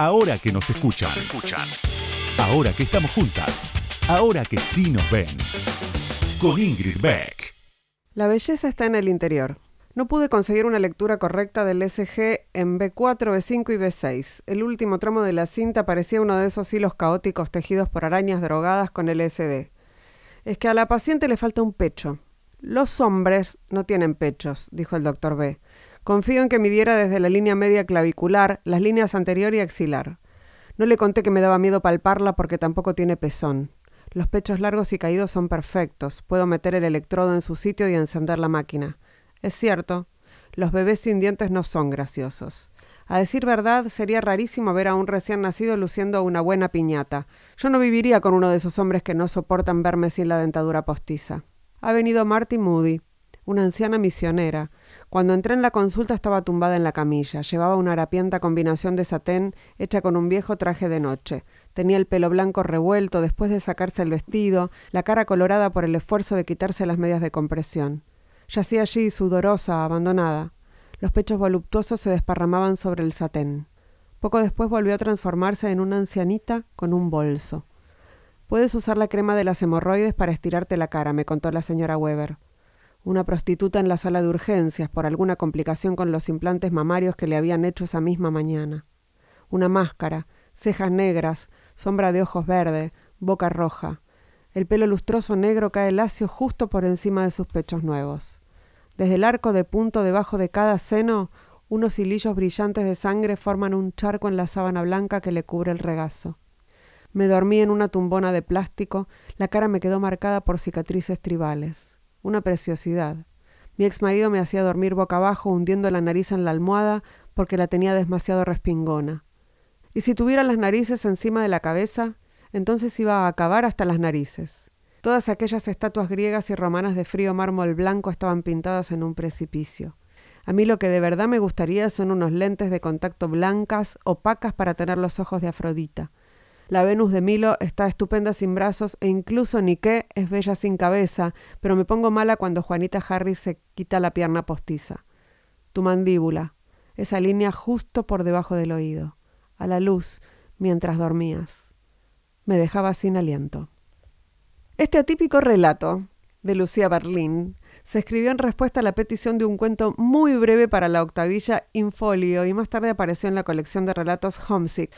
Ahora que nos escuchan. Ahora que estamos juntas. Ahora que sí nos ven. Con Ingrid Beck. La belleza está en el interior. No pude conseguir una lectura correcta del SG en B4, B5 y B6. El último tramo de la cinta parecía uno de esos hilos caóticos tejidos por arañas drogadas con LSD. Es que a la paciente le falta un pecho. Los hombres no tienen pechos, dijo el doctor B. Confío en que midiera desde la línea media clavicular las líneas anterior y axilar. No le conté que me daba miedo palparla porque tampoco tiene pezón. Los pechos largos y caídos son perfectos. Puedo meter el electrodo en su sitio y encender la máquina. Es cierto, los bebés sin dientes no son graciosos. A decir verdad, sería rarísimo ver a un recién nacido luciendo una buena piñata. Yo no viviría con uno de esos hombres que no soportan verme sin la dentadura postiza. Ha venido Marty Moody, una anciana misionera. Cuando entré en la consulta estaba tumbada en la camilla. Llevaba una harapienta combinación de satén hecha con un viejo traje de noche. Tenía el pelo blanco revuelto después de sacarse el vestido, la cara colorada por el esfuerzo de quitarse las medias de compresión. Yacía allí, sudorosa, abandonada. Los pechos voluptuosos se desparramaban sobre el satén. Poco después volvió a transformarse en una ancianita con un bolso. Puedes usar la crema de las hemorroides para estirarte la cara, me contó la señora Weber una prostituta en la sala de urgencias por alguna complicación con los implantes mamarios que le habían hecho esa misma mañana. Una máscara, cejas negras, sombra de ojos verde, boca roja. El pelo lustroso negro cae lacio justo por encima de sus pechos nuevos. Desde el arco de punto debajo de cada seno, unos hilillos brillantes de sangre forman un charco en la sábana blanca que le cubre el regazo. Me dormí en una tumbona de plástico, la cara me quedó marcada por cicatrices tribales una preciosidad. Mi ex marido me hacía dormir boca abajo, hundiendo la nariz en la almohada porque la tenía demasiado respingona. Y si tuviera las narices encima de la cabeza, entonces iba a acabar hasta las narices. Todas aquellas estatuas griegas y romanas de frío mármol blanco estaban pintadas en un precipicio. A mí lo que de verdad me gustaría son unos lentes de contacto blancas, opacas para tener los ojos de Afrodita. La Venus de Milo está estupenda sin brazos e incluso Nike es bella sin cabeza, pero me pongo mala cuando Juanita Harris se quita la pierna postiza. Tu mandíbula, esa línea justo por debajo del oído, a la luz, mientras dormías. Me dejaba sin aliento. Este atípico relato de Lucía Berlín se escribió en respuesta a la petición de un cuento muy breve para la octavilla Infolio y más tarde apareció en la colección de relatos Homesick,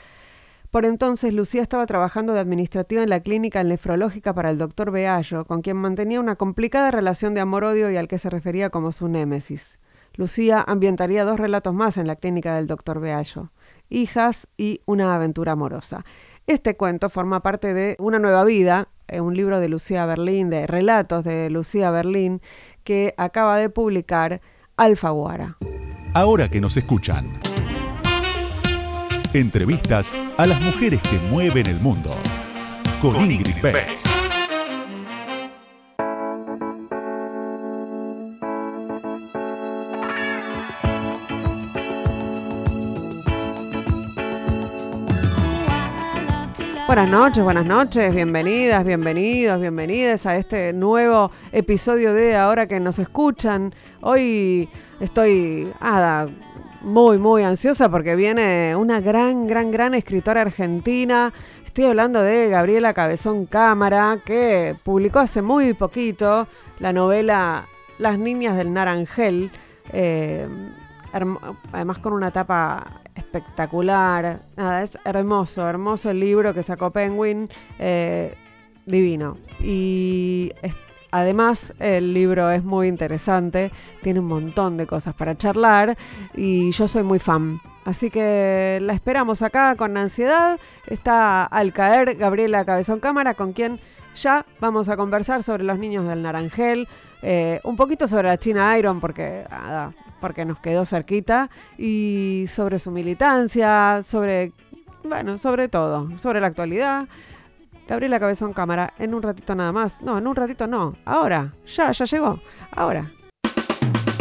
por entonces, Lucía estaba trabajando de administrativa en la clínica nefrológica para el doctor Beallo, con quien mantenía una complicada relación de amor-odio y al que se refería como su némesis. Lucía ambientaría dos relatos más en la clínica del doctor Beallo, Hijas y Una aventura amorosa. Este cuento forma parte de Una nueva vida, eh, un libro de Lucía Berlín, de relatos de Lucía Berlín, que acaba de publicar Alfaguara. Ahora que nos escuchan. Entrevistas a las mujeres que mueven el mundo. Con, Ingrid Beck. Buenas noches, buenas noches, bienvenidas, bienvenidos, bienvenidas a este nuevo episodio de Ahora que nos escuchan. Hoy estoy, ah, muy, muy ansiosa porque viene una gran, gran, gran escritora argentina. Estoy hablando de Gabriela Cabezón Cámara, que publicó hace muy poquito la novela Las Niñas del Naranjel. Eh, además con una tapa espectacular. Nada, es hermoso, hermoso el libro que sacó Penguin. Eh, divino. Y Además, el libro es muy interesante, tiene un montón de cosas para charlar y yo soy muy fan. Así que la esperamos acá con ansiedad. Está al caer Gabriela Cabezón Cámara, con quien ya vamos a conversar sobre los niños del Naranjel, eh, un poquito sobre la China Iron, porque, porque nos quedó cerquita, y sobre su militancia, sobre, bueno, sobre todo, sobre la actualidad. Gabriela Cabezón Cámara, en un ratito nada más. No, en un ratito no. Ahora, ya, ya llegó. Ahora.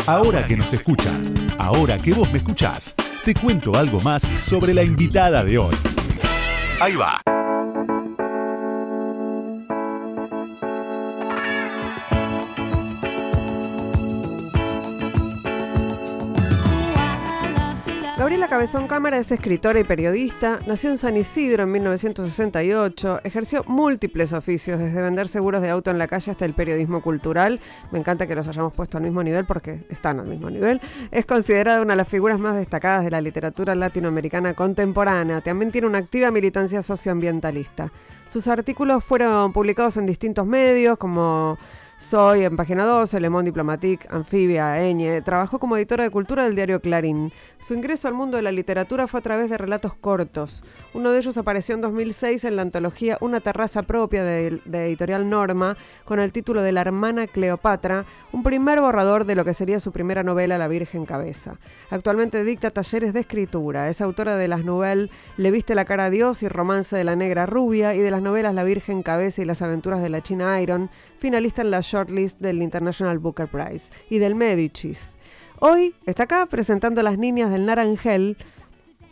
Ahora que nos escuchan, ahora que vos me escuchás, te cuento algo más sobre la invitada de hoy. Ahí va. Gabriela Cabezón Cámara es escritora y periodista, nació en San Isidro en 1968, ejerció múltiples oficios, desde vender seguros de auto en la calle hasta el periodismo cultural. Me encanta que los hayamos puesto al mismo nivel porque están al mismo nivel. Es considerada una de las figuras más destacadas de la literatura latinoamericana contemporánea. También tiene una activa militancia socioambientalista. Sus artículos fueron publicados en distintos medios como soy en Página 12, Le Monde Diplomatique, Anfibia, Eñe. Trabajó como editora de cultura del diario Clarín. Su ingreso al mundo de la literatura fue a través de relatos cortos. Uno de ellos apareció en 2006 en la antología Una terraza propia de, de Editorial Norma, con el título de La hermana Cleopatra, un primer borrador de lo que sería su primera novela La Virgen Cabeza. Actualmente dicta talleres de escritura. Es autora de las novelas Le viste la cara a Dios y Romance de la Negra Rubia y de las novelas La Virgen Cabeza y las aventuras de la China Iron, finalista en la shortlist del International Booker Prize y del Medicis. Hoy está acá presentando Las Niñas del Naranjel.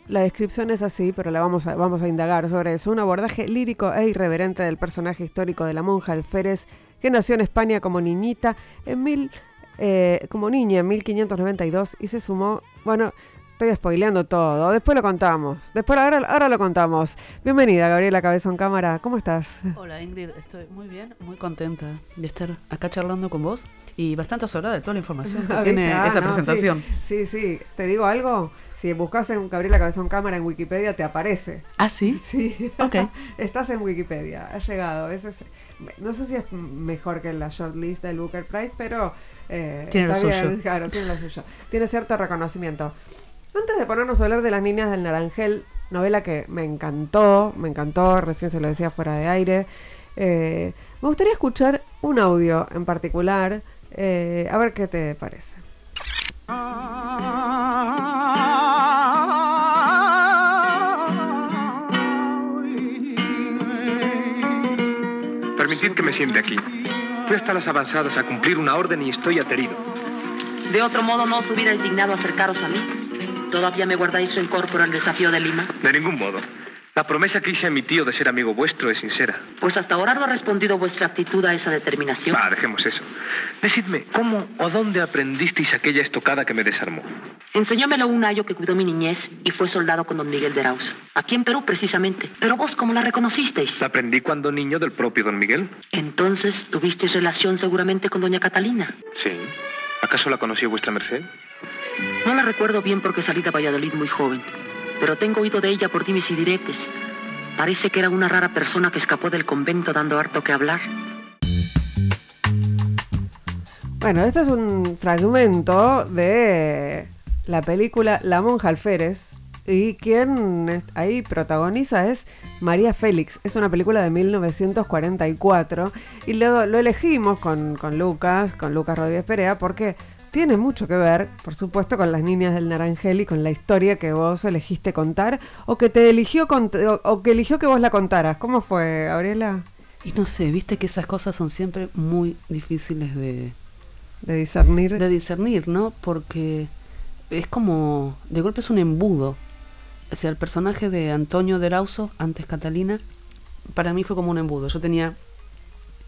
La descripción es así, pero la vamos a, vamos a indagar sobre eso. Un abordaje lírico e irreverente del personaje histórico de la monja alférez que nació en España como niñita en mil, eh, como niña en 1592 y se sumó, bueno, estoy spoileando todo, después lo contamos, después ahora, ahora lo contamos. Bienvenida Gabriela Cabezón Cámara, ¿cómo estás? Hola Ingrid, estoy muy bien, muy contenta de estar acá charlando con vos y bastante asombrada de toda la información que tiene Ah, esa no, presentación. Sí, sí, sí, te digo algo, si buscas en Gabriela Cabezón Cámara en Wikipedia te aparece. ¿Ah, sí? Sí, Ok. estás en Wikipedia, ha llegado. Ese es- no sé si es mejor que la shortlist del Booker Prize, pero eh, Tiene lo está bien, suyo. claro, tiene lo suyo. Tiene cierto reconocimiento. Antes de ponernos a hablar de las niñas del Naranjel, novela que me encantó, me encantó, recién se lo decía fuera de aire, eh, me gustaría escuchar un audio en particular, eh, a ver qué te parece. Permitid que me siente aquí. Fui hasta las avanzadas a cumplir una orden y estoy aterido. De otro modo, no os hubierais dignado acercaros a mí. ¿Todavía me guardáis rencor por el desafío de Lima? De ningún modo. La promesa que hice a mi tío de ser amigo vuestro es sincera. Pues hasta ahora no ha respondido vuestra actitud a esa determinación. Va, dejemos eso. Decidme, ¿cómo o dónde aprendisteis aquella estocada que me desarmó? Enseñómelo un ayo que cuidó mi niñez y fue soldado con don Miguel de Arauz. Aquí en Perú, precisamente. Pero vos, ¿cómo la reconocisteis? La aprendí cuando niño del propio don Miguel. Entonces, tuvisteis relación seguramente con doña Catalina. Sí. ¿Acaso la conoció vuestra merced? No la recuerdo bien porque salí de Valladolid muy joven. Pero tengo oído de ella por dimes y diretes. Parece que era una rara persona que escapó del convento dando harto que hablar. Bueno, este es un fragmento de la película La monja alférez y quien ahí protagoniza es María Félix. Es una película de 1944 y lo, lo elegimos con, con Lucas, con Lucas Rodríguez Perea, porque tiene mucho que ver, por supuesto, con las niñas del Naranjel y con la historia que vos elegiste contar o que te eligió o, que eligió que vos la contaras. ¿Cómo fue, Gabriela? Y no sé, viste que esas cosas son siempre muy difíciles de, De discernir. de discernir, ¿no? Porque es como, de golpe es un embudo. O sea, el personaje de Antonio de Rauso, antes Catalina, para mí fue como un embudo. Yo tenía,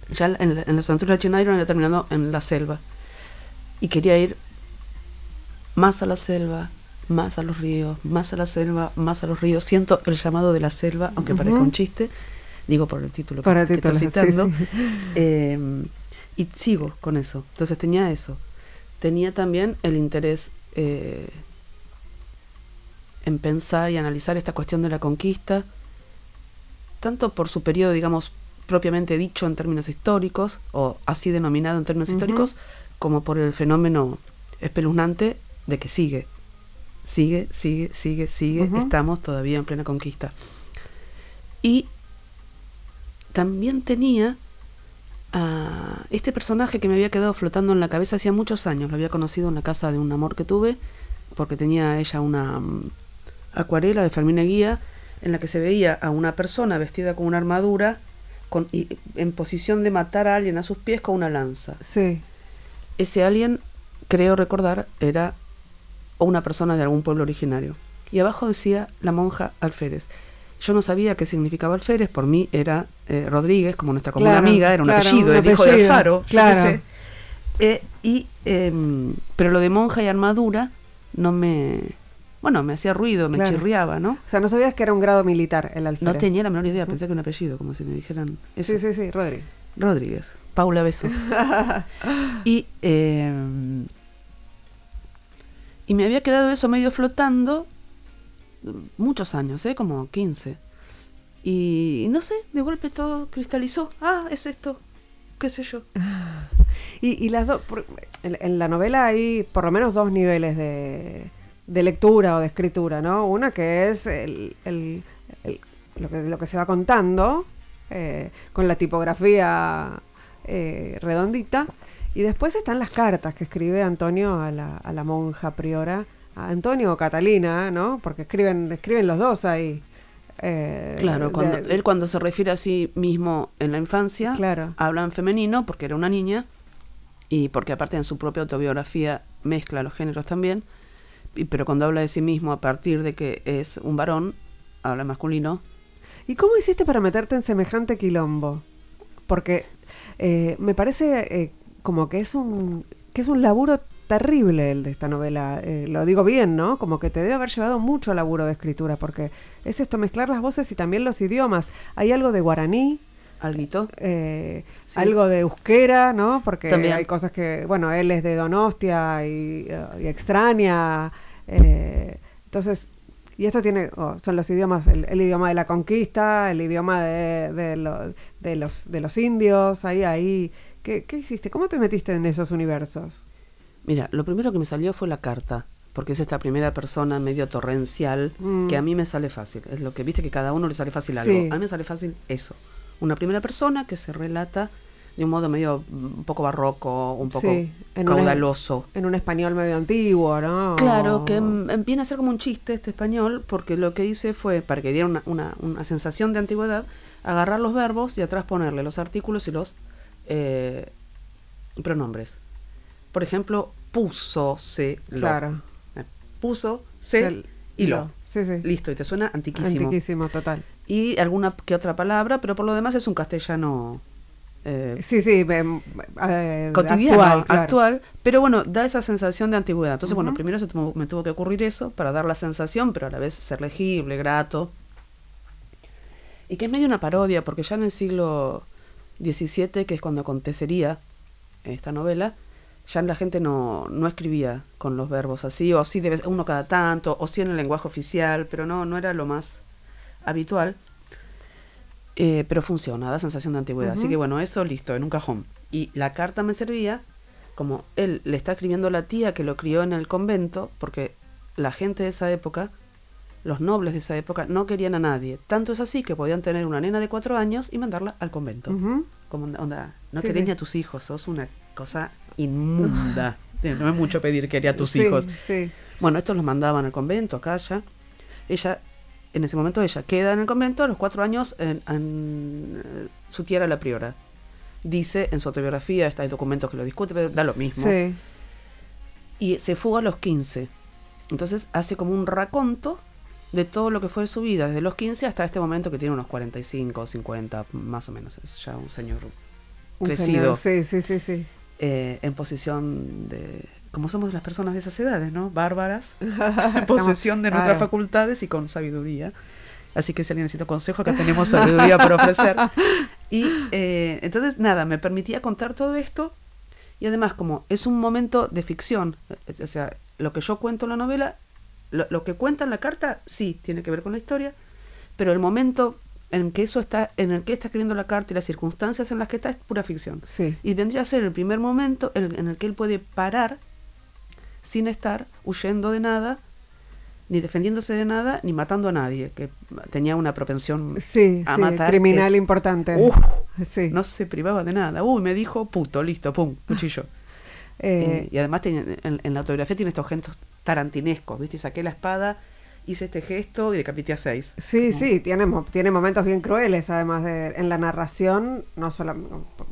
ya en, la- en las aventuras de China Iron había terminado en la selva. Y quería ir más a la selva, más a los ríos, más a la selva, más a los ríos. Siento el llamado de la selva, aunque parezca un chiste, digo por el título que, que estás título, sí, citando. sí. Eh, y sigo con eso. Entonces tenía eso. Tenía también el interés eh, en pensar y analizar esta cuestión de la conquista, tanto por su periodo, digamos, propiamente dicho en términos históricos, o así denominado en términos históricos, como por el fenómeno espeluznante de que sigue. Sigue, sigue, sigue, sigue. Estamos todavía en plena conquista. Y también tenía a este personaje que me había quedado flotando en la cabeza hacía muchos años. Lo había conocido en la casa de un amor que tuve, porque tenía ella una mm, acuarela de Fermín Guía en la que se veía a una persona vestida con una armadura con, y, en posición de matar a alguien a sus pies con una lanza. Sí. Ese alguien, creo recordar, era una persona de algún pueblo originario. Y abajo decía la monja alférez. Yo no sabía qué significaba alférez, por mí era eh, Rodríguez, como nuestra común Claro, amiga, era un claro, apellido, un el hijo de Alfaro, yo claro. sé. Eh, y, em, pero lo de monja y armadura no me, Bueno, me hacía ruido, me Claro. chirriaba, ¿no? O sea, no sabías que era un grado militar el alférez. No tenía la menor idea, pensé que era un apellido, como si me dijeran eso. Sí, sí, sí, Rodri. Rodríguez, Paula Besos. y, eh, y me había quedado eso medio flotando muchos años, ¿eh? como 15. Y, no sé, de golpe todo cristalizó. Ah, es esto, qué sé yo. Y, y las dos, en, en la novela hay por lo menos dos niveles de, de lectura o de escritura, ¿no? Una que es el, el- el- lo, que, lo que se va contando, eh, con la tipografía eh, redondita, y después están las cartas que escribe Antonio a la, a la monja priora, a Antonio o Catalina, ¿no? Porque escriben, escriben los dos ahí. eh, Claro, cuando, de- él cuando se refiere a sí mismo en la infancia, Claro. habla en femenino porque era una niña y porque aparte en su propia autobiografía mezcla los géneros también, y- pero cuando habla de sí mismo a partir de que es un varón, habla masculino. ¿Y cómo hiciste para meterte en semejante quilombo? Porque eh, me parece eh, como que es un que es un laburo terrible el de esta novela. Eh, lo digo bien, ¿no? Como que te debe haber llevado mucho laburo de escritura, porque es esto, mezclar las voces y también los idiomas. Hay algo de guaraní, Alguito. eh, Sí. algo de euskera, ¿no? Porque También. hay cosas que, bueno, él es de Donostia y, eh, y extraña. eh, entonces, y esto tiene, oh, son los idiomas, el, el idioma de la conquista, el idioma de, de, lo- de los, de los indios, ahí, ahí. ¿Qué, ¿Qué hiciste? ¿Cómo te metiste en esos universos? Mira, lo primero que me salió fue la carta, porque es esta primera persona medio torrencial Mm. que a mí me sale fácil. Es lo que viste que cada uno le sale fácil algo. Sí. A mí me sale fácil eso. Una primera persona que se relata de un modo medio mm, un poco barroco, un poco Sí, en una- caudaloso. En un español medio antiguo, ¿no? Claro, que mm, viene a ser como un chiste este español, porque lo que hice fue, para que diera una, una, una sensación de antigüedad, agarrar los verbos y atrás ponerle los artículos y los eh, pronombres. Por ejemplo, puso, se, lo. Claro. Eh, Puso, se, El- y lo. Sí, sí. Listo, y te suena antiquísimo. Antiquísimo, total. Y alguna que otra palabra, pero por lo demás es un castellano eh, Sí, sí, em, eh, cotidiano, actual, actual, pero bueno, da esa sensación de antigüedad. Entonces, bueno, primero se tuvo- me tuvo que ocurrir eso para dar la sensación, pero a la vez ser legible, grato. Y que es medio una parodia, porque ya en el siglo XVII, que es cuando acontecería esta novela, ya la gente no, no escribía con los verbos así, o sí debe, uno cada tanto, o sí en el lenguaje oficial, pero no, no era lo más habitual. Eh, pero funciona, da sensación de antigüedad. Así que bueno, eso listo, en un cajón. Y la carta me servía, como él le está escribiendo a la tía que lo crió en el convento, porque la gente de esa época, los nobles de esa época, no querían a nadie. Tanto es así que podían tener una nena de cuatro años y mandarla al convento. Como onda, no Sí, querés sí. ni a tus hijos, sos una cosa inmunda. No es mucho pedir que a tus Sí, hijos. Sí. Bueno, estos los mandaban al convento, acá ya. Ella, en ese momento ella queda en el convento, a los cuatro años en, en, eh, su tía era la priora. Dice en su autobiografía, está, hay documentos que lo discuten, pero da lo mismo. Sí. Y se fuga a los 15. Entonces hace como un raconto de todo lo que fue su vida, desde los 15 hasta este momento que tiene unos 45 o 50, más o menos. Es ya un señor Un crecido. señor, Sí, sí, sí, sí. eh, en posición de... Como somos las personas de esas edades, ¿no? Bárbaras, en posesión de nuestras facultades y con sabiduría. Así que si alguien necesita consejo, acá tenemos sabiduría para ofrecer. Y eh, entonces, nada, me permitía contar todo esto. Y además, como es un momento de ficción, eh, o sea, lo que yo cuento en la novela, lo, lo que cuenta en la carta, sí, tiene que ver con la historia, pero el momento en que eso está, en el que está escribiendo la carta y las circunstancias en las que está es pura ficción. Sí. Y vendría a ser el primer momento en el que él puede parar sin estar huyendo de nada, ni defendiéndose de nada, ni matando a nadie, que tenía una propensión Sí, a sí, matar. criminal que- importante. Uf, sí. no se privaba de nada. Uy, me dijo puto, listo, pum, cuchillo. Eh, y además tenía- en, en la autobiografía tiene estos gestos tarantinescos, ¿viste? Saqué la espada, hice este gesto y decapité a seis. Sí, Como- sí, tiene, tiene momentos bien crueles, además de en la narración, no solo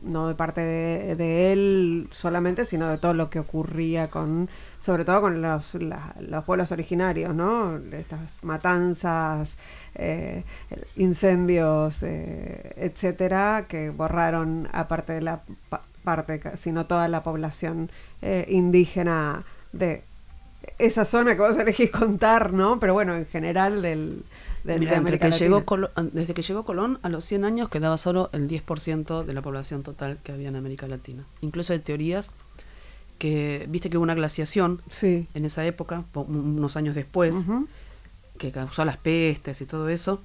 no de parte de, de él solamente, sino de todo lo que ocurría con, sobre todo con los, la- los pueblos originarios, ¿no? Estas matanzas, eh, incendios, eh, etcétera, que borraron aparte de la pa- parte, sino toda la población eh, indígena de esa zona que vos elegís contar, ¿no? Pero bueno, en general del, del Mira, de América que llegó Latina. Desde que llegó Colón a los 100 años quedaba solo el 10% de la población total que había en América Latina. Incluso hay teorías que, viste que hubo una glaciación Sí. en esa época, po- unos años después, que causó las pestes y todo eso.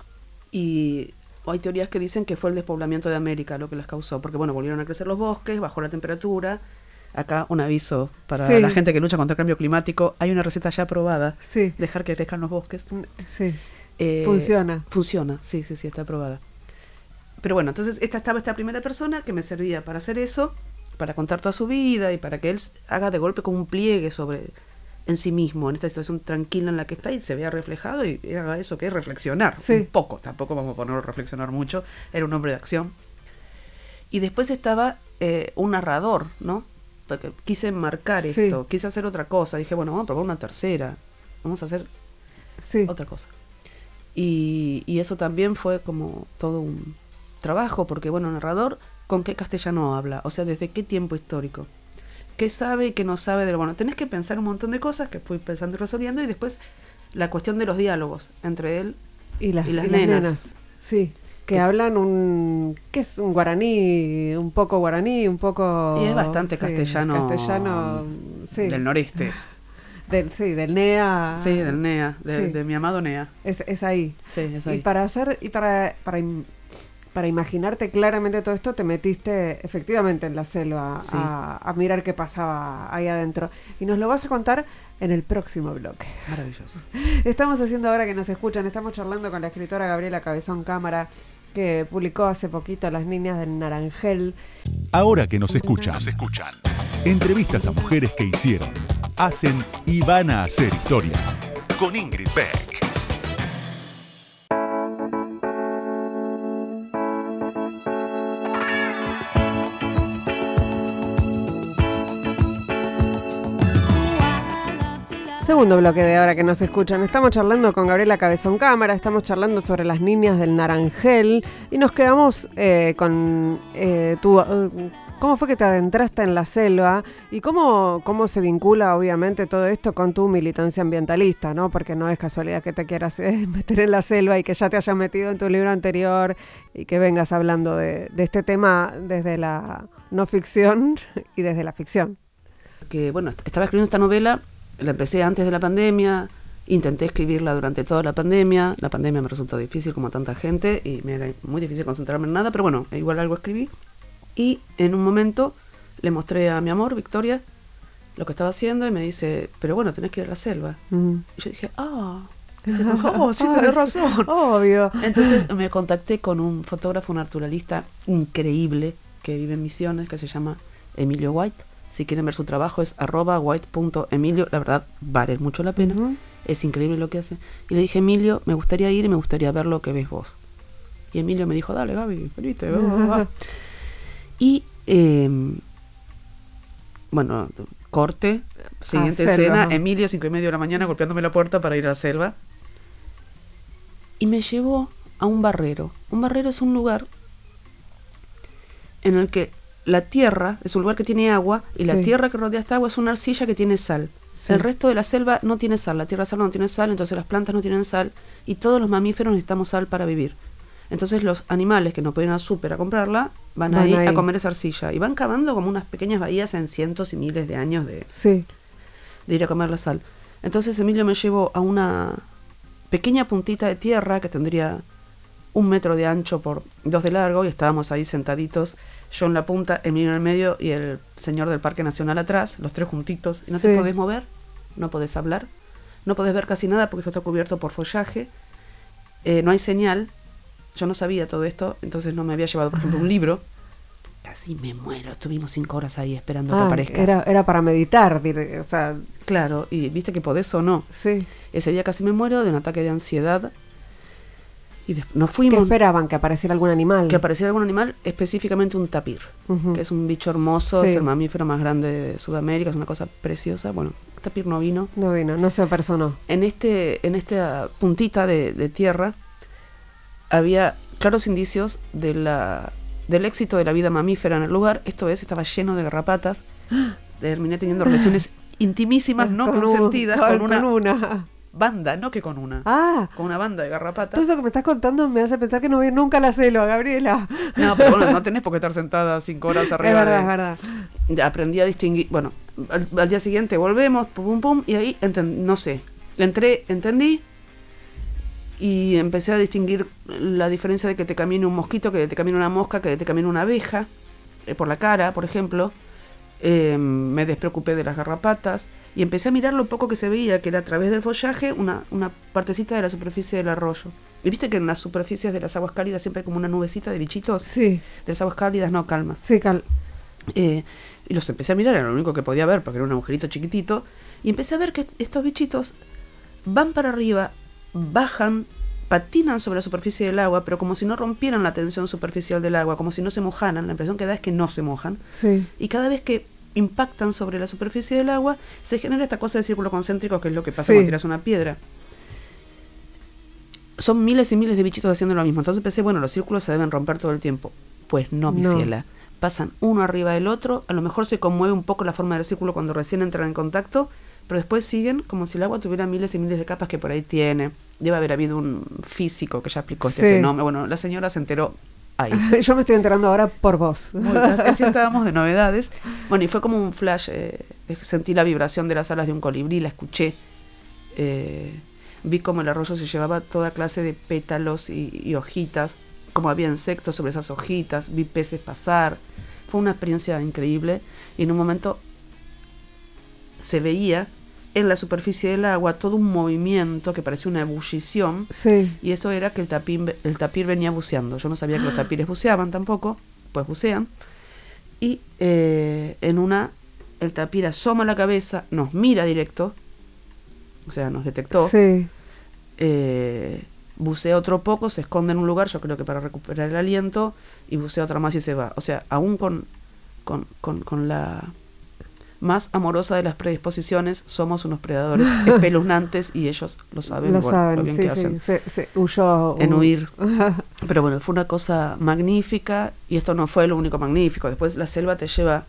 Y hay teorías que dicen que fue el despoblamiento de América lo que las causó, porque bueno, volvieron a crecer los bosques, bajó la temperatura. Acá un aviso para Sí. la gente que lucha contra el cambio climático. Hay una receta ya probada, Sí. dejar que crezcan los bosques. Sí. Eh, Funciona. Funciona, sí, sí, sí, está aprobada. Pero bueno, entonces esta estaba esta primera persona que me servía para hacer eso, para contar toda su vida y para que él haga de golpe como un pliegue sobre en sí mismo, en esta situación tranquila en la que está y se vea reflejado y haga eso que es reflexionar. Sí. Un poco, tampoco vamos a ponerlo a reflexionar mucho. Era un hombre de acción. Y después estaba eh, un narrador, ¿no? Quise marcar Sí. esto, quise hacer otra cosa. Dije, bueno, vamos a probar una tercera. Vamos a hacer Sí. otra cosa. Y, y eso también fue como todo un trabajo, porque bueno, narrador, ¿con qué castellano habla? O sea, ¿desde qué tiempo histórico? ¿Qué sabe y qué no sabe de lo bueno? Tenés que pensar un montón de cosas que fui pensando y resolviendo, y después la cuestión de los diálogos entre él Y las, y las y las nenas. nenas. Sí. Que Que- hablan un. ¿Qué es un guaraní? Un poco guaraní, un poco. Y es bastante sí, castellano, Castellano. Sí. del noreste. Del, sí, del NEA. Sí, del NEA, de, mi amado NEA. Es, es ahí. Sí, es Y ahí. para hacer. Y para. para para imaginarte claramente todo esto, te metiste efectivamente en la selva a mirar qué pasaba ahí adentro. Y nos lo vas a contar en el próximo bloque. Maravilloso. Estamos haciendo ahora que nos escuchan, estamos charlando con la escritora Gabriela Cabezón Cámara, que publicó hace poquito Las Niñas del Naranjel. Ahora que nos escuchan, nos escuchan. Entrevistas a mujeres que hicieron, hacen y van a hacer historia. Con Ingrid Beck. Segundo bloque de ahora que nos escuchan. Estamos charlando con Gabriela Cabezón Cámara, estamos charlando sobre las niñas del Naranjel y nos quedamos eh, con eh, tu... eh, ¿Cómo fue que te adentraste en la selva y cómo, cómo se vincula obviamente todo esto con tu militancia ambientalista, ¿no? Porque no es casualidad que te quieras eh, meter en la selva y que ya te hayas metido en tu libro anterior y que vengas hablando de, de este tema desde la no ficción y desde la ficción. que bueno, est- estaba escribiendo esta novela, la empecé antes de la pandemia, intenté escribirla durante toda la pandemia, la pandemia me resultó difícil como tanta gente y me era muy difícil concentrarme en nada, pero bueno, igual algo escribí. Y en un momento le mostré a mi amor, Victoria, lo que estaba haciendo y me dice, pero bueno, tenés que ir a la selva. Mm. Y yo dije, ah, oh, sí, tenés razón. Obvio. Entonces me contacté con un fotógrafo naturalista increíble que vive en Misiones, que se llama Emilio White. Si quieren ver su trabajo es arroba white.emilio. La verdad, vale mucho la pena. Es increíble lo que hace. Y le dije, Emilio, me gustaría ir y me gustaría ver lo que ves vos. Y Emilio me dijo, dale Gaby, venite. va, va, va". Y, eh, bueno, corte, siguiente selva, escena. Emilio, cinco y medio de la mañana, golpeándome la puerta para ir a la selva. Y me llevó a un barrero. Un barrero es un lugar en el que la tierra, es un lugar que tiene agua, y la tierra que rodea esta agua es una arcilla que tiene sal. Sí. El resto de la selva no tiene sal, la tierra selva no tiene sal, entonces las plantas no tienen sal, y todos los mamíferos necesitamos sal para vivir. Entonces los animales que no pueden ir al súper a comprarla, van, Van ahí, ahí. a comer esa arcilla. Y van cavando como unas pequeñas bahías en cientos y miles de años de, Sí. de ir a comer la sal. Entonces Emilio me llevó a una pequeña puntita de tierra que tendría un metro de ancho por dos de largo y estábamos ahí sentaditos, yo en la punta, Emilio en el medio y el señor del Parque Nacional atrás, los tres juntitos. Y no Sí. te podés mover, no podés hablar, no podés ver casi nada porque esto está cubierto por follaje, eh, no hay señal. Yo no sabía todo esto, entonces no me había llevado, por ejemplo, un libro. Casi me muero, estuvimos cinco horas ahí esperando que Ah, aparezca. era, era para meditar, o sea, Claro, y viste que podés o no. sí. Ese día casi me muero de un ataque de ansiedad. Y nos ¿Qué fuimos. esperaban? ¿Que apareciera algún animal? Que apareciera algún animal, específicamente un tapir, que es un bicho hermoso, Sí. es el mamífero más grande de Sudamérica, es una cosa preciosa. Bueno, tapir no vino. No vino, no se apersonó. En, este, en esta puntita de, de tierra había claros indicios de la, del éxito de la vida mamífera en el lugar. Esto es, estaba lleno de garrapatas. Terminé teniendo relaciones intimísimas, no Con un- consentidas, con- con, una con una. Banda, no que con una, Ah, con una banda de garrapatas. todo eso que me estás contando me hace pensar que no voy nunca a la Gabriela. No, pero bueno, no tenés por qué estar sentada cinco horas arriba. es verdad, de- es verdad. Aprendí a distinguir. Bueno, al, al día siguiente volvemos, pum, pum, pum, y ahí, enten- no sé, entré, entendí y empecé a distinguir la diferencia de que te camine un mosquito, que te camine una mosca, que te camine una abeja, eh, por la cara, por ejemplo. Eh, me despreocupé de las garrapatas y empecé a mirar lo poco que se veía, que era a través del follaje una, una partecita de la superficie del arroyo. Y viste que en las superficies de las aguas cálidas siempre hay como una nubecita de bichitos. Sí, De las aguas cálidas, no, calmas. sí, cal Eh, y los empecé a mirar, era lo único que podía ver porque era un agujerito chiquitito. Y empecé a ver que est- estos bichitos van para arriba, bajan, patinan sobre la superficie del agua, pero como si no rompieran la tensión superficial del agua, como si no se mojaran. La impresión que da es que no se mojan. sí. Y cada vez que impactan sobre la superficie del agua, se genera esta cosa de círculo concéntrico que es lo que pasa Sí. cuando tiras una piedra. Son miles y miles de bichitos haciendo lo mismo. Entonces pensé, bueno, los círculos se deben romper todo el tiempo. Pues no, mi No. ciela. Pasan uno arriba del otro, a lo mejor se conmueve un poco la forma del círculo cuando recién entran en contacto, pero después siguen como si el agua tuviera miles y miles de capas que por ahí tiene. Debe haber habido un físico que ya explicó este Sí. fenómeno. Bueno, la señora se enteró ahí. Yo me estoy enterando ahora por vos. Así estábamos de novedades. Bueno, y fue como un flash. eh, sentí la vibración de las alas de un colibrí, la escuché. eh, vi como el arroyo se llevaba toda clase de pétalos y, y hojitas, como había insectos sobre esas hojitas, vi peces pasar. Fue una experiencia increíble y en un momento se veía en la superficie del agua todo un movimiento que parecía una ebullición Sí, y eso era que el tapir, el tapir venía buceando. Yo no sabía que los tapires buceaban tampoco, pues bucean. Y eh, en una, el tapir asoma la cabeza, nos mira directo, o sea, nos detectó. sí. eh, bucea otro poco, se esconde en un lugar, yo creo que para recuperar el aliento, y bucea otra más y se va. O sea, aún con, con, con, con la más amorosa de las predisposiciones, somos unos predadores espeluznantes y ellos lo saben, Lo bueno, saben, lo bien sí, que sí. hacen Se, se huyó. en huir. Pero bueno, fue una cosa magnífica y esto no fue lo único magnífico. Después la selva te lleva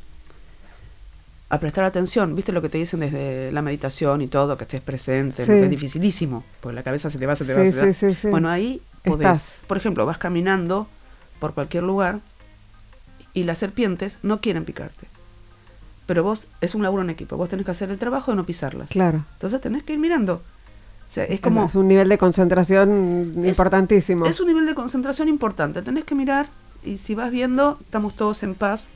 a prestar atención. ¿Viste lo que te dicen desde la meditación y todo? Que estés presente. Sí. es dificilísimo, porque la cabeza se te va, se te va, se te va. sí, sí, sí. Bueno, ahí podés. Estás. Por ejemplo, vas caminando por cualquier lugar y las serpientes no quieren picarte. Pero vos, es un laburo en equipo, vos tenés que hacer el trabajo de no pisarlas. Claro. Entonces tenés que ir mirando. O sea, es como... es un nivel de concentración Es- importantísimo. Es un nivel de concentración importante. Tenés que mirar y si vas viendo, estamos todos en paz.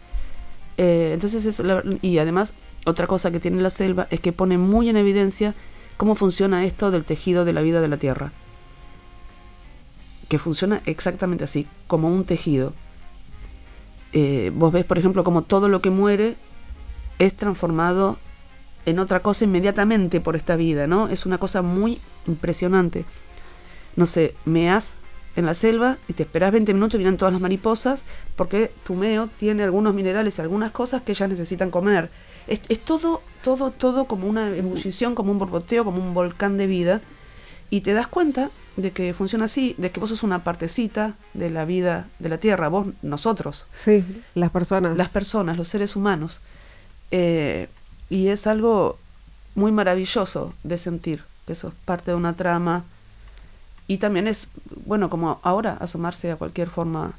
Eh, entonces, eso, la- y además, otra cosa que tiene la selva es que pone muy en evidencia cómo funciona esto del tejido de la vida de la tierra. Que funciona exactamente así, como un tejido. Eh, vos ves, por ejemplo, como todo lo que muere es transformado en otra cosa inmediatamente por esta vida, ¿no? Es una cosa muy impresionante. No sé, meas en la selva y te esperas 20 minutos y vienen todas las mariposas porque tu meo tiene algunos minerales y algunas cosas que ellas necesitan comer. Es, es todo, todo, todo como una ebullición, como un borboteo, como un volcán de vida. Y te das cuenta de que funciona así, de que vos sos una partecita de la vida de la Tierra, vos, nosotros Sí, las personas. las personas, los seres humanos. Eh, y es algo muy maravilloso de sentir, que eso es parte de una trama. Y también es, bueno, como ahora asomarse a cualquier forma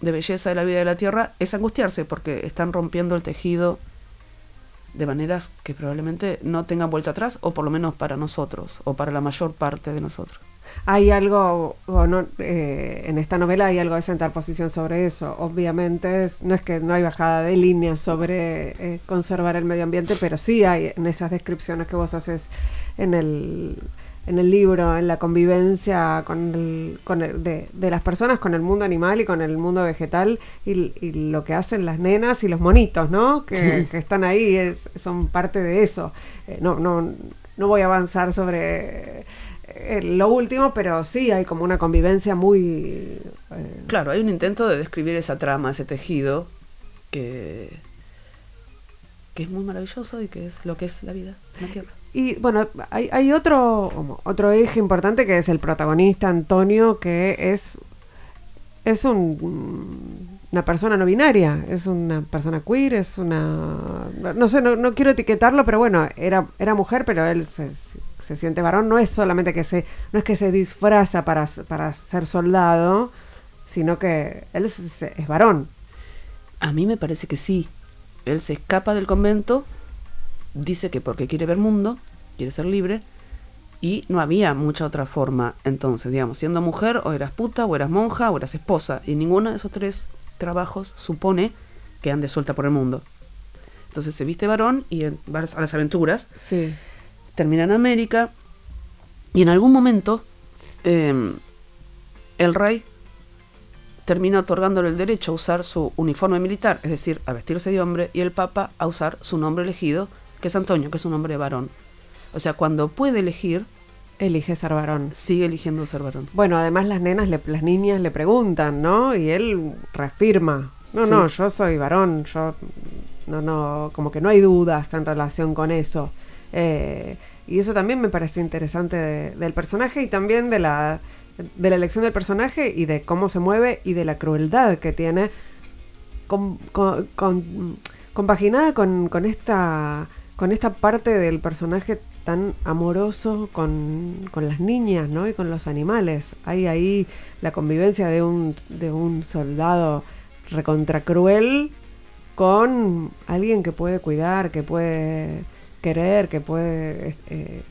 de belleza de la vida de la Tierra, es angustiarse porque están rompiendo el tejido de maneras que probablemente no tengan vuelta atrás, o por lo menos para nosotros, o para la mayor parte de nosotros. Hay algo, o no, eh, en esta novela hay algo de sentar posición sobre eso. Obviamente, es- no es que no hay bajada de línea sobre eh, conservar el medio ambiente, pero sí hay en esas descripciones que vos haces en el, en el libro, en la convivencia con el, con el- de, de las personas con el mundo animal y con el mundo vegetal y, y lo que hacen las nenas y los monitos, ¿no? Que, Sí. que están ahí, es- son parte de eso. Eh, no, no, no voy a avanzar sobre eh, lo último, pero sí hay como una convivencia muy... eh, Claro, hay un intento de describir esa trama, ese tejido, que, que es muy maravilloso y que es lo que es la vida en la Tierra. Y bueno, hay, hay otro, otro eje importante que es el protagonista Antonio, que es, es un una persona no binaria, es una persona queer, es una... No sé, no, no quiero etiquetarlo, pero bueno, era, era mujer, pero él se, se siente varón, no es solamente que se, no es que se disfraza para, para ser soldado, sino que él es, es varón. A mí me parece que sí. Él se escapa del convento, dice que porque quiere ver mundo, quiere ser libre, y no había mucha otra forma entonces, digamos, siendo mujer o eras puta, o eras monja, o eras esposa, y ninguno de esos tres trabajos supone que ande suelta por el mundo. Entonces se viste varón y va a las aventuras, Sí. Termina en América, y en algún momento eh, el rey termina otorgándole el derecho a usar su uniforme militar, es decir, a vestirse de hombre, y el Papa a usar su nombre elegido, que es Antonio, que es un nombre varón. O sea, cuando puede elegir, Elige ser varón. sigue eligiendo ser varón. Bueno, además las nenas, le- las niñas le preguntan, ¿no? Y él reafirma, no, Sí. no, yo soy varón, yo, no, no, como que no hay dudas en relación con eso. Eh, y eso también me parece interesante de- del personaje y también de la, de la elección del personaje y de cómo se mueve y de la crueldad que tiene con, con- con- compaginada con, con esta con esta parte del personaje tan amoroso con, con las niñas ¿no? y con los animales. Hay ahí la convivencia de un, de un soldado recontra cruel con alguien que puede cuidar, que puede querer, que puede eh,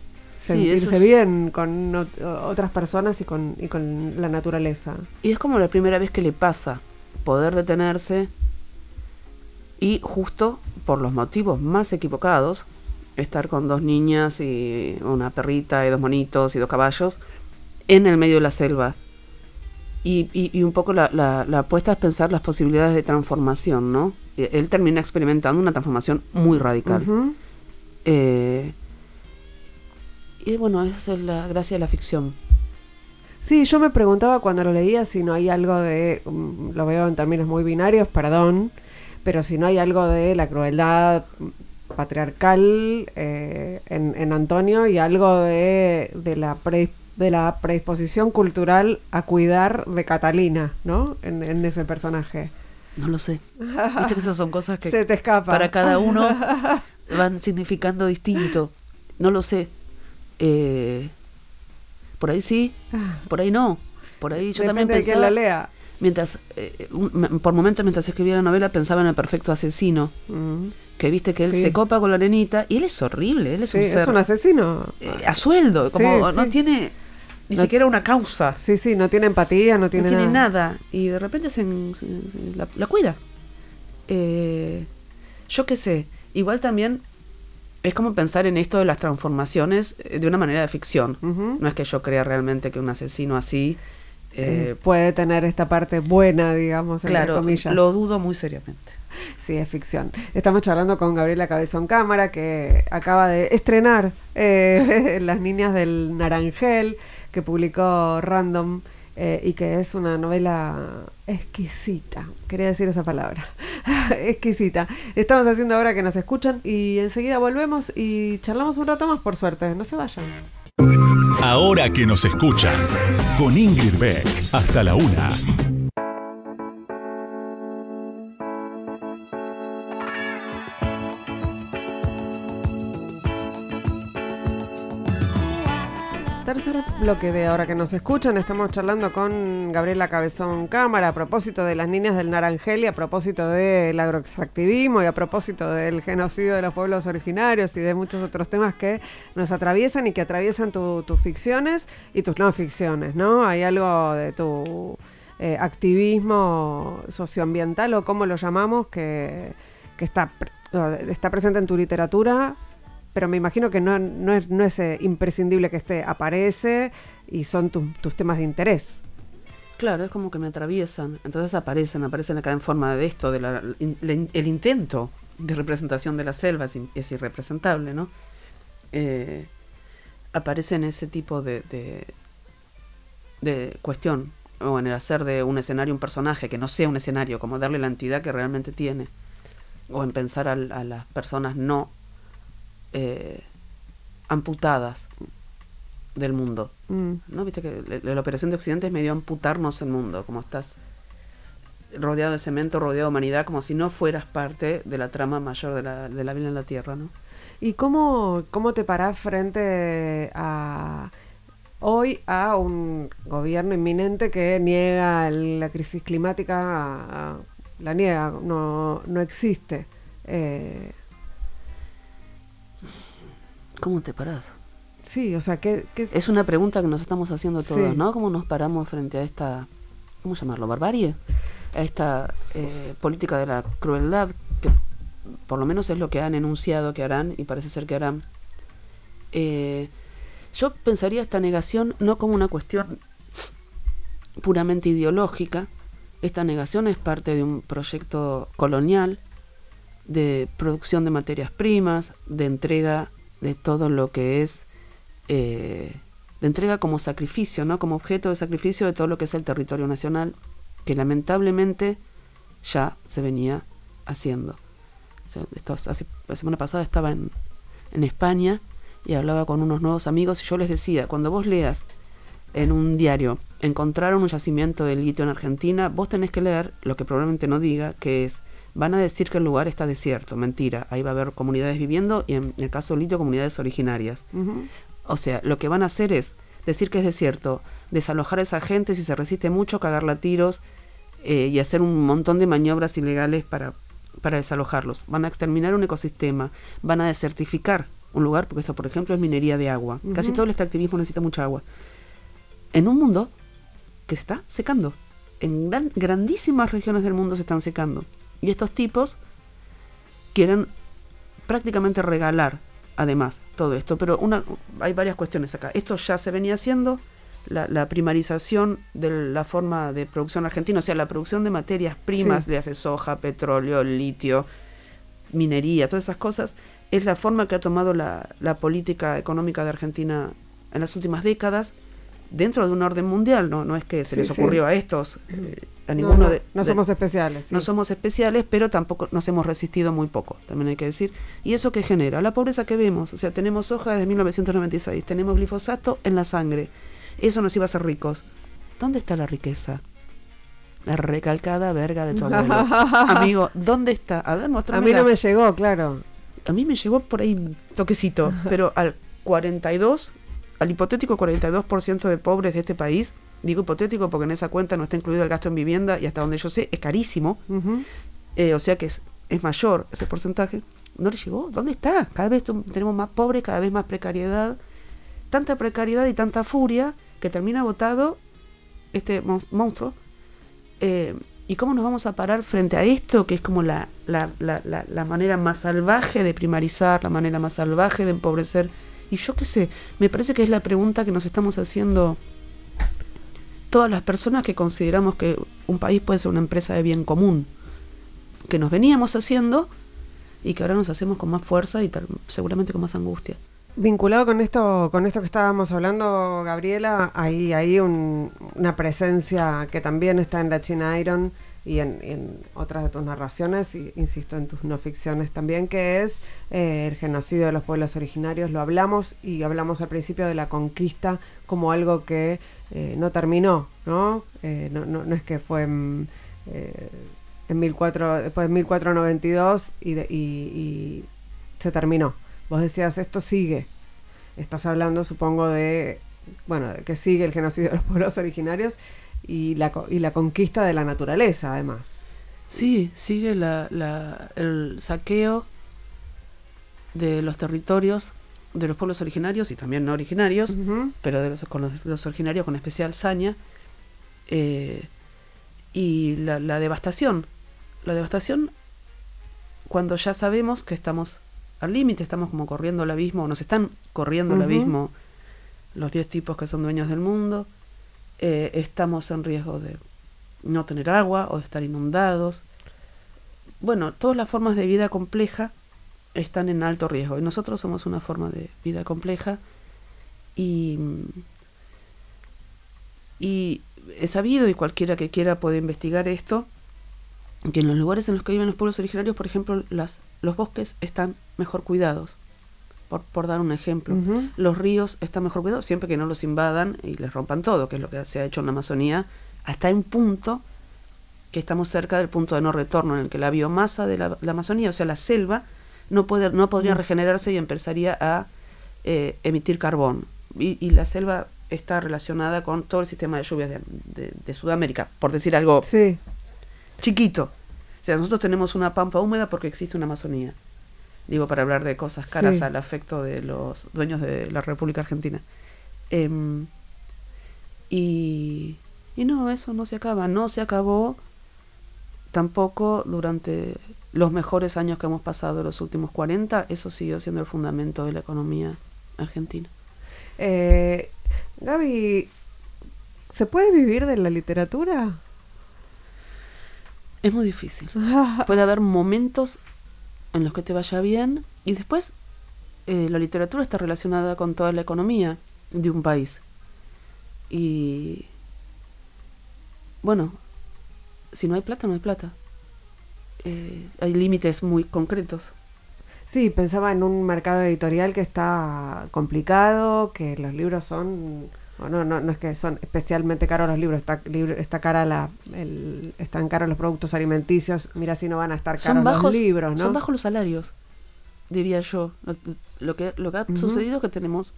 Sí, sentirse es- bien con ot- otras personas y con, y con la naturaleza. Y es como la primera vez que le pasa poder detenerse y justo por los motivos más equivocados, estar con dos niñas y una perrita y dos monitos y dos caballos en el medio de la selva. Y, y- y un poco la, la, la apuesta es pensar las posibilidades de transformación, ¿no? Él termina experimentando una transformación muy radical. Ujú. Eh, y bueno, esa es la gracia de la ficción. Sí, yo me preguntaba cuando lo leía si no hay algo de, mm, lo veo en términos muy binarios, perdón, pero si no hay algo de la crueldad patriarcal eh, en, en Antonio y algo de, de, la pre- de la predisposición cultural a cuidar de Catalina, ¿no? En, en ese personaje. No lo sé. Viste que esas son cosas que Se te escapa. para cada uno van significando distinto. No lo sé. Eh, por ahí sí, por ahí no. Por ahí yo también de pensaba, la lea. mientras, eh, un- por momentos mientras escribía la novela pensaba en el perfecto asesino, Mm. que viste que él Sí. se copa con la arenita y él es horrible, él es Sí, un es ser un asesino. eh, a sueldo, como Sí, no tiene ni No- siquiera una causa. Sí, sí, no tiene empatía, no tiene, no tiene nada. nada. Y de repente se, se- se- la, la cuida. Eh, yo qué sé. Igual también es como pensar en esto de las transformaciones eh, de una manera de ficción. No es que yo crea realmente que un asesino así. Eh, eh, puede tener esta parte buena, digamos, entre claro, comillas. lo dudo muy seriamente. Sí, es ficción. Estamos charlando con Gabriela Cabezón Cámara, que acaba de estrenar eh, Las Niñas del Naranjel, que publicó Random eh, y que es una novela exquisita. Quería decir esa palabra. exquisita. Estamos haciendo ahora que nos escuchan y enseguida volvemos y charlamos un rato más, por suerte. No se vayan. Ahora que nos escuchan. Con Ingrid Beck. Hasta la una. Tercer bloque de ahora que nos escuchan, estamos charlando con Gabriela Cabezón Cámara a propósito de las niñas del Naranjel y a propósito del agroextractivismo y a propósito del genocidio de los pueblos originarios y de muchos otros temas que nos atraviesan y que atraviesan tu- tus ficciones y tus no ficciones, ¿no? Hay algo de tu eh, activismo socioambiental o como lo llamamos que, que está, está presente en tu literatura pero me imagino que no, no es, no es eh, imprescindible que esté, aparece y son tus- tus temas de interés. Claro, es como que me atraviesan. Entonces aparecen, aparecen acá en forma de esto, de la- el intento de representación de la selva es, irrepresentable, ¿no? Eh, aparecen ese tipo de, de, cuestión, o en el hacer de un escenario un personaje que no sea un escenario, como darle la entidad que realmente tiene, o en pensar a, las personas no eh, amputadas del mundo. Mm. ¿no? Viste que la, la operación de Occidente es medio amputarnos el mundo, como estás rodeado de cemento, rodeado de humanidad, como si no fueras parte de la trama mayor de la, de la vida en la Tierra, ¿no? ¿Y cómo, cómo te parás frente a hoy a un gobierno inminente que niega la crisis climática, la niega, no, no existe? Eh, ¿Cómo te parás? Sí, o sea, ¿qué, Es una pregunta que nos estamos haciendo todos, ¿no? ¿Cómo nos paramos frente a esta, ¿cómo llamarlo? ¿Barbarie? A esta eh, política de la crueldad, que por lo menos es lo que han enunciado que harán, y parece ser que harán. Eh, yo pensaría esta negación no como una cuestión puramente ideológica, esta negación es parte de un proyecto colonial de producción de materias primas, de entrega de todo lo que es eh, de entrega como sacrificio, ¿no? como objeto de sacrificio de todo lo que es el territorio nacional, que lamentablemente ya se venía haciendo. la semana pasada estaba en, en España y hablaba con unos nuevos amigos y yo les decía, cuando vos leas en un diario, encontraron un yacimiento de litio en Argentina, vos tenés que leer lo que probablemente no diga, que es, van a decir que el lugar está desierto, mentira, ahí va a haber comunidades viviendo y en el caso del litio comunidades originarias. O sea, lo que van a hacer es decir que es desierto, desalojar a esa gente si se resiste mucho, cagarla a tiros eh, y hacer un montón de maniobras ilegales para, para desalojarlos. Van a exterminar un ecosistema, van a desertificar un lugar, porque eso, por ejemplo, es minería de agua. Casi todo el extractivismo necesita mucha agua. En un mundo que se está secando. En grandísimas regiones del mundo se están secando. Y estos tipos quieren prácticamente regalar además todo esto. Pero una, hay varias cuestiones acá. Esto ya se venía haciendo, la, primarización de la forma de producción argentina, o sea, la producción de materias primas, le hace soja, petróleo, litio, minería, todas esas cosas, es la forma que ha tomado la, la política económica de Argentina en las últimas décadas dentro de un orden mundial, no, no es que se les ocurrió a estos, eh, a ninguno no, de, no somos especiales. No somos especiales, pero tampoco nos hemos resistido muy poco, también hay que decir. ¿Y eso qué genera? La pobreza que vemos, o sea, tenemos soja desde 1996, tenemos glifosato en la sangre, eso nos iba a hacer ricos. ¿Dónde está la riqueza? La recalcada verga de tu abuelo. Amigo, ¿dónde está? A ver, A mí no me llegó, claro. A mí me llegó por ahí toquecito, pero al 42 al hipotético 42% de pobres de este país, digo hipotético porque en esa cuenta no está incluido el gasto en vivienda y hasta donde yo sé es carísimo, eh, o sea que es, es mayor ese porcentaje, no le llegó. ¿Dónde está? Cada vez tenemos más pobres, cada vez más precariedad, tanta precariedad y tanta furia que termina votado este monstruo. Eh, ¿Y cómo nos vamos a parar frente a esto, que es como la, la, la, la, manera más salvaje de primarizar, la manera más salvaje de empobrecer y yo qué sé, me parece que es la pregunta que nos estamos haciendo todas las personas que consideramos que un país puede ser una empresa de bien común, que nos veníamos haciendo y que ahora nos hacemos con más fuerza y seguramente con más angustia. Vinculado con esto, con esto que estábamos hablando, Gabriela, hay, hay una presencia que también está en la China Iron y en, otras de tus narraciones, y insisto en tus no ficciones también, que es eh, el genocidio de los pueblos originarios. Lo hablamos y hablamos al principio de la conquista como algo que eh, no terminó, ¿no? Eh, ¿no? ¿no? es que fue en, en 14, después de 1492 y, y, y se terminó. Vos decías, esto sigue. Estás hablando, supongo, de, bueno, de que sigue el genocidio de los pueblos originarios y la, y la conquista de la naturaleza, además. Sí, sigue la, la, el saqueo de los territorios de los pueblos originarios y también no originarios, pero de los, con los, originarios con especial saña, eh, y la, la, devastación. La devastación cuando ya sabemos que estamos al límite, estamos como corriendo el abismo, nos están corriendo el abismo los 10 tipos que son dueños del mundo, eh, estamos en riesgo de no tener agua o de estar inundados. Bueno, todas las formas de vida compleja están en alto riesgo y nosotros somos una forma de vida compleja y, y he sabido y cualquiera que quiera puede investigar esto que en los lugares en los que viven los pueblos originarios, por ejemplo, las, los bosques están mejor cuidados por, dar un ejemplo. Los ríos están mejor cuidados siempre que no los invadan y les rompan todo, que es lo que se ha hecho en la Amazonía, hasta un punto que estamos cerca del punto de no retorno en el que la biomasa de la, la Amazonía, o sea, la selva, no, puede, no podría regenerarse y empezaría a eh, emitir carbón. Y, y la selva está relacionada con todo el sistema de lluvias de, de- de Sudamérica, por decir algo Sí, chiquito. O sea, nosotros tenemos una pampa húmeda porque existe una Amazonía. Digo, para hablar de cosas caras Sí. al afecto de los dueños de la República Argentina. Em, y, y no, eso no se acaba. No se acabó tampoco durante los mejores años que hemos pasado, los últimos 40. Eso siguió siendo el fundamento de la economía argentina. Eh, Gaby, ¿se puede vivir de la literatura? Es muy difícil. Puede haber momentos en los que te vaya bien y después eh, la literatura está relacionada con toda la economía de un país. Y bueno, si no hay plata, no hay plata. Eh, hay límites muy concretos. Sí, pensaba en un mercado editorial que está complicado, que los libros son, no, no, no es que son especialmente caros los libros, está, libro- está cara la, el, están caros los productos alimenticios, mira si no van a estar caros Son bajos, los libros, ¿no? son bajos los salarios, diría yo. Lo, lo que, lo que ha sucedido es que tenemos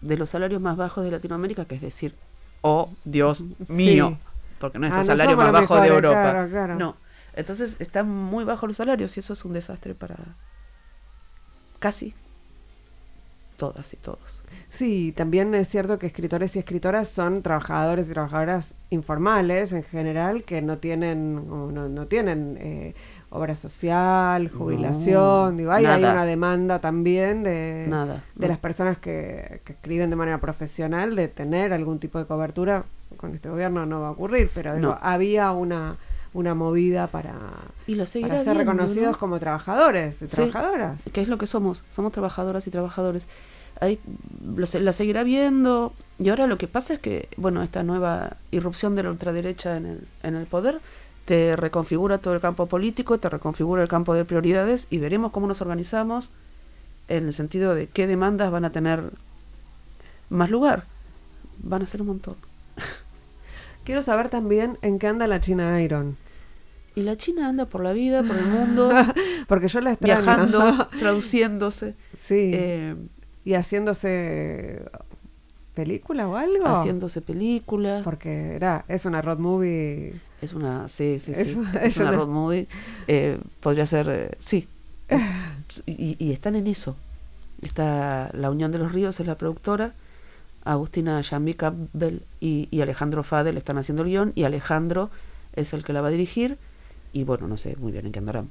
de los salarios más bajos de Latinoamérica, que es decir, oh Dios mío, Sí. porque no es Ah, el salario más bajo de Europa. claro, claro. No, entonces están muy bajos los salarios y eso es un desastre para casi todas y todos. Sí, también es cierto que escritores y escritoras son trabajadores y trabajadoras informales en general que no tienen no, no tienen eh, obra social, jubilación, digo, hay, hay una demanda también de, Nada, de no. las personas que, que escriben de manera profesional de tener algún tipo de cobertura. Con este gobierno no va a ocurrir, pero digo, había una, una movida para, Y lo para ser reconocidos ¿no? como trabajadores y Sí. trabajadoras. ¿Qué es lo que somos? Somos trabajadoras y trabajadores. Lo se- la seguirá viendo. Y ahora lo que pasa es que, bueno, esta nueva irrupción de la ultraderecha en el, en el poder te reconfigura todo el campo político, te reconfigura el campo de prioridades y veremos cómo nos organizamos en el sentido de qué demandas van a tener más lugar. Van a ser un montón. Quiero saber también en qué anda la China Iron. Y la China anda por la vida, por el mundo, Porque yo la extraño. viajando, traduciéndose. sí. eh, y haciéndose película o algo. haciéndose películas. Porque era, es una road movie. Es una, sí, sí, Es sí. Es, es una una- road movie. Eh, podría ser, eh, sí. Es- y, y están en eso. Está La Unión de los Ríos, es la productora. Agustina Yambi Campbell y, y Alejandro Fadel están haciendo el guion. Y Alejandro es el que la va a dirigir. Y bueno, no sé muy bien en qué andarán.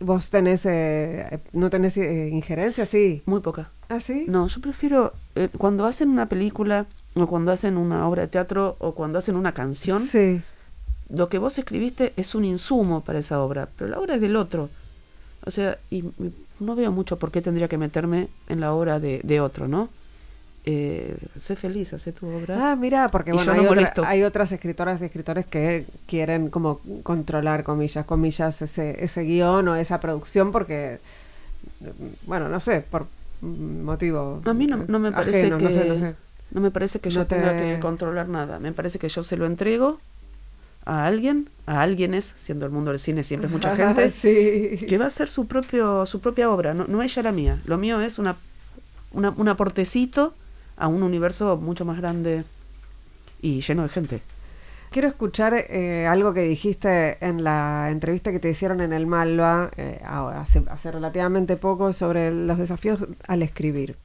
¿Vos tenés, eh, no tenés eh, injerencia? Sí. Muy poca. ¿Ah, sí? No, yo prefiero, eh, cuando hacen una película, o cuando hacen una obra de teatro, o cuando hacen una canción, Sí. lo que vos escribiste es un insumo para esa obra, pero la obra es del otro. O sea, y, y no veo mucho por qué tendría que meterme en la obra de, de otro, ¿no? Eh, sé feliz, hace tu obra. Ah, mira, porque bueno, no hay, otra- molesto. hay otras escritoras y escritores que quieren como controlar, comillas, comillas, ese, ese guion o esa producción porque, bueno, no sé, por mm, motivo A mí no, no me parece ajeno, que no sé, no sé. no me parece que yo No te- tenga que controlar nada. Me parece que yo se lo entrego a alguien, a alguienes, siendo el mundo del cine siempre es mucha gente, sí. que va a hacer su propio su propia obra no, no ella la mía lo mío es una, una un aportecito a un universo mucho más grande y lleno de gente Quiero escuchar eh, algo que dijiste en la entrevista que te hicieron en el Malva eh, hace relativamente poco sobre los desafíos al escribir.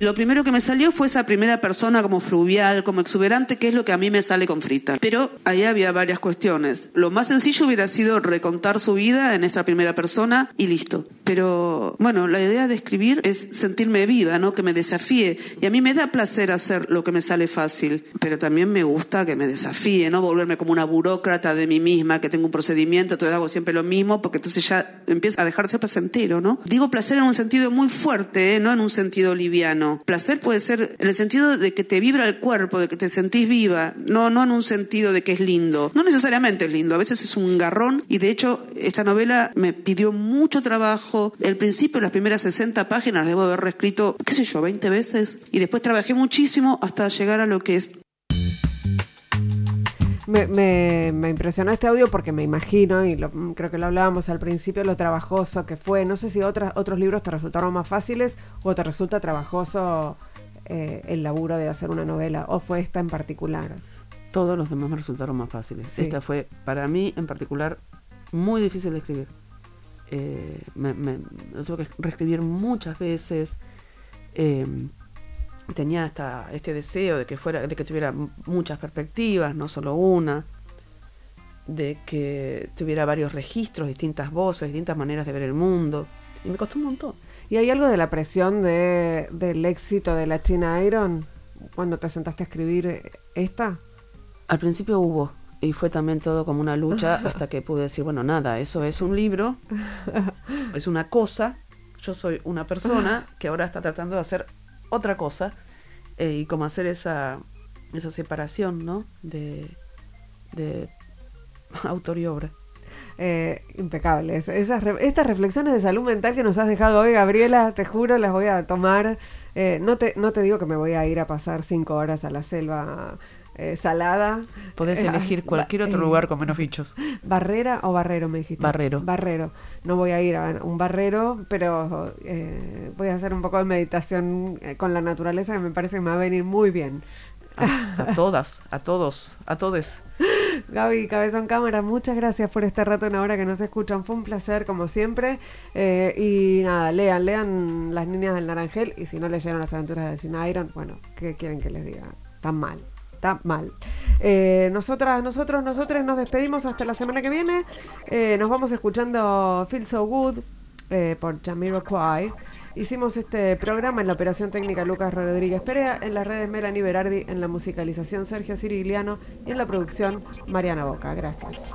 Lo primero que me salió fue esa primera persona como fluvial, como exuberante, que es lo que a mí me sale con Frita. Pero ahí había varias cuestiones. Lo más sencillo hubiera sido recontar su vida en esta primera persona y listo. Pero bueno, la idea de escribir es sentirme viva, ¿no? Que me desafíe. Y a mí me da placer hacer lo que me sale fácil, pero también me gusta que me desafíe, no volverme como una burócrata de mí misma, que tengo un procedimiento, entonces hago siempre lo mismo, porque entonces ya empieza a dejar de ser placentero, ¿no? Digo placer en un sentido muy fuerte, ¿eh? no en un sentido liviano. Placer puede ser en el sentido de que te vibra el cuerpo, de que te sentís viva, no, no en un sentido de que es lindo. No necesariamente es lindo, a veces es un garrón y de hecho esta novela me pidió mucho trabajo. El principio, las primeras 60 páginas, debo haber reescrito, qué sé yo, 20 veces y después trabajé muchísimo hasta llegar a lo que es Me, me, me impresionó este audio porque me imagino, y lo- mm, creo que lo hablábamos al principio, lo trabajoso que fue. No sé si otras, otros libros te resultaron más fáciles o te resulta trabajoso eh, el laburo de hacer una novela, o fue esta en particular. Todos los demás me resultaron más fáciles. Sí. Esta fue, para mí en particular, muy difícil de escribir. Eh, me, me- lo tuve que reescribir muchas veces. Eh, tenía hasta este deseo de que fuera, de que tuviera muchas perspectivas, no solo una, de que tuviera varios registros, distintas voces, distintas maneras de ver el mundo. Y me costó un montón. ¿Y hay algo de la presión de, del éxito de la China Iron cuando te sentaste a escribir esta? Al principio hubo, y fue también todo como una lucha hasta que pude decir, bueno, nada, eso es un libro, es una cosa, yo soy una persona que ahora está tratando de hacer otra cosa, eh, y como hacer esa, esa separación, ¿no? De, de autor y obra. Eh, impecables. Esas estas reflexiones de salud mental que nos has dejado hoy, Gabriela, te juro, las voy a tomar. Eh, no, te, no te digo que me voy a ir a pasar cinco horas a la selva eh, salada. Podés Eh, elegir cualquier otro eh, lugar con menos bichos. ¿Barrera o barrero me dijiste? Barrero. Barrero. No voy a ir a un barrero, pero eh, voy a hacer un poco de meditación con la naturaleza que me parece que me va a venir muy bien. A, a todas, a todos, a todes. Gaby, Cabezón Cámara, muchas gracias por este rato, una hora que nos escuchan. Fue un placer, como siempre. Eh, y nada, lean, lean Las Niñas del Naranjel. Y si no leyeron Las Aventuras de Sin Iron, bueno, ¿qué quieren que les diga? Tan mal, está mal. Eh, nosotras, nosotros, nosotros nos despedimos hasta la semana que viene. Eh, nos vamos escuchando Feel So Good eh, por Jamiroquai. Hicimos este programa en la operación técnica Lucas Rodríguez Perea, en las redes Melanie Berardi, en la musicalización Sergio Cirigliano y en la producción Mariana Boca. Gracias.